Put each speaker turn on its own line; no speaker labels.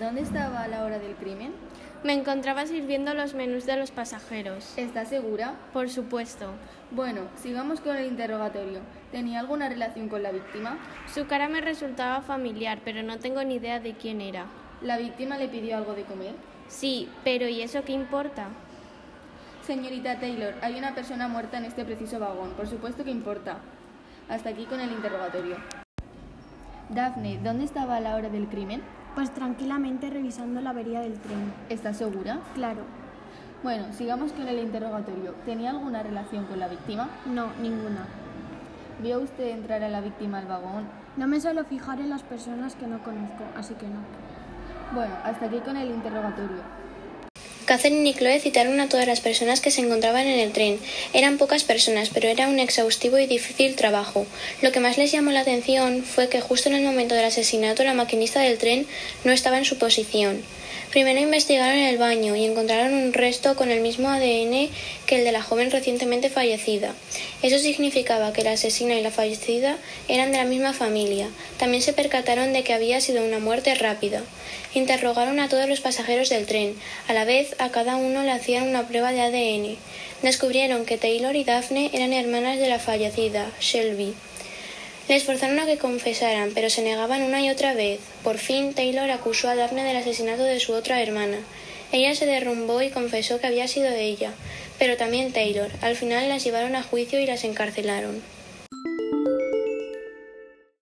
¿dónde estaba a la hora del crimen?
Me encontraba sirviendo los menús de los pasajeros.
¿Está segura?
Por supuesto.
Bueno, sigamos con el interrogatorio. ¿Tenía alguna relación con la víctima?
Su cara me resultaba familiar, pero no tengo ni idea de quién era.
¿La víctima le pidió algo de comer?
Sí, pero ¿y eso qué importa?
Señorita Taylor, hay una persona muerta en este preciso vagón. Por supuesto que importa. Hasta aquí con el interrogatorio. Daphne, ¿dónde estaba a la hora del crimen?
Pues tranquilamente revisando la avería del tren.
¿Estás segura?
Claro.
Bueno, sigamos con el interrogatorio. ¿Tenía alguna relación con la víctima?
No, ninguna.
¿Vio usted entrar a la víctima al vagón?
No me suelo fijar en las personas que no conozco, así que no.
Bueno, hasta aquí con el interrogatorio.
Catherine y Chloe citaron a todas las personas que se encontraban en el tren. Eran pocas personas, pero era un exhaustivo y difícil trabajo. Lo que más les llamó la atención fue que justo en el momento del asesinato la maquinista del tren no estaba en su posición. Primero investigaron el baño y encontraron un resto con el mismo ADN que el de la joven recientemente fallecida. Eso significaba que la asesina y la fallecida eran de la misma familia. También se percataron de que había sido una muerte rápida. Interrogaron a todos los pasajeros del tren. A la vez, a cada uno le hacían una prueba de ADN. Descubrieron que Taylor y Daphne eran hermanas de la fallecida, Shelby. Les forzaron a que confesaran, pero se negaban una y otra vez. Por fin, Taylor acusó a Daphne del asesinato de su otra hermana. Ella se derrumbó y confesó que había sido ella, pero también Taylor. Al final las llevaron a juicio y las encarcelaron.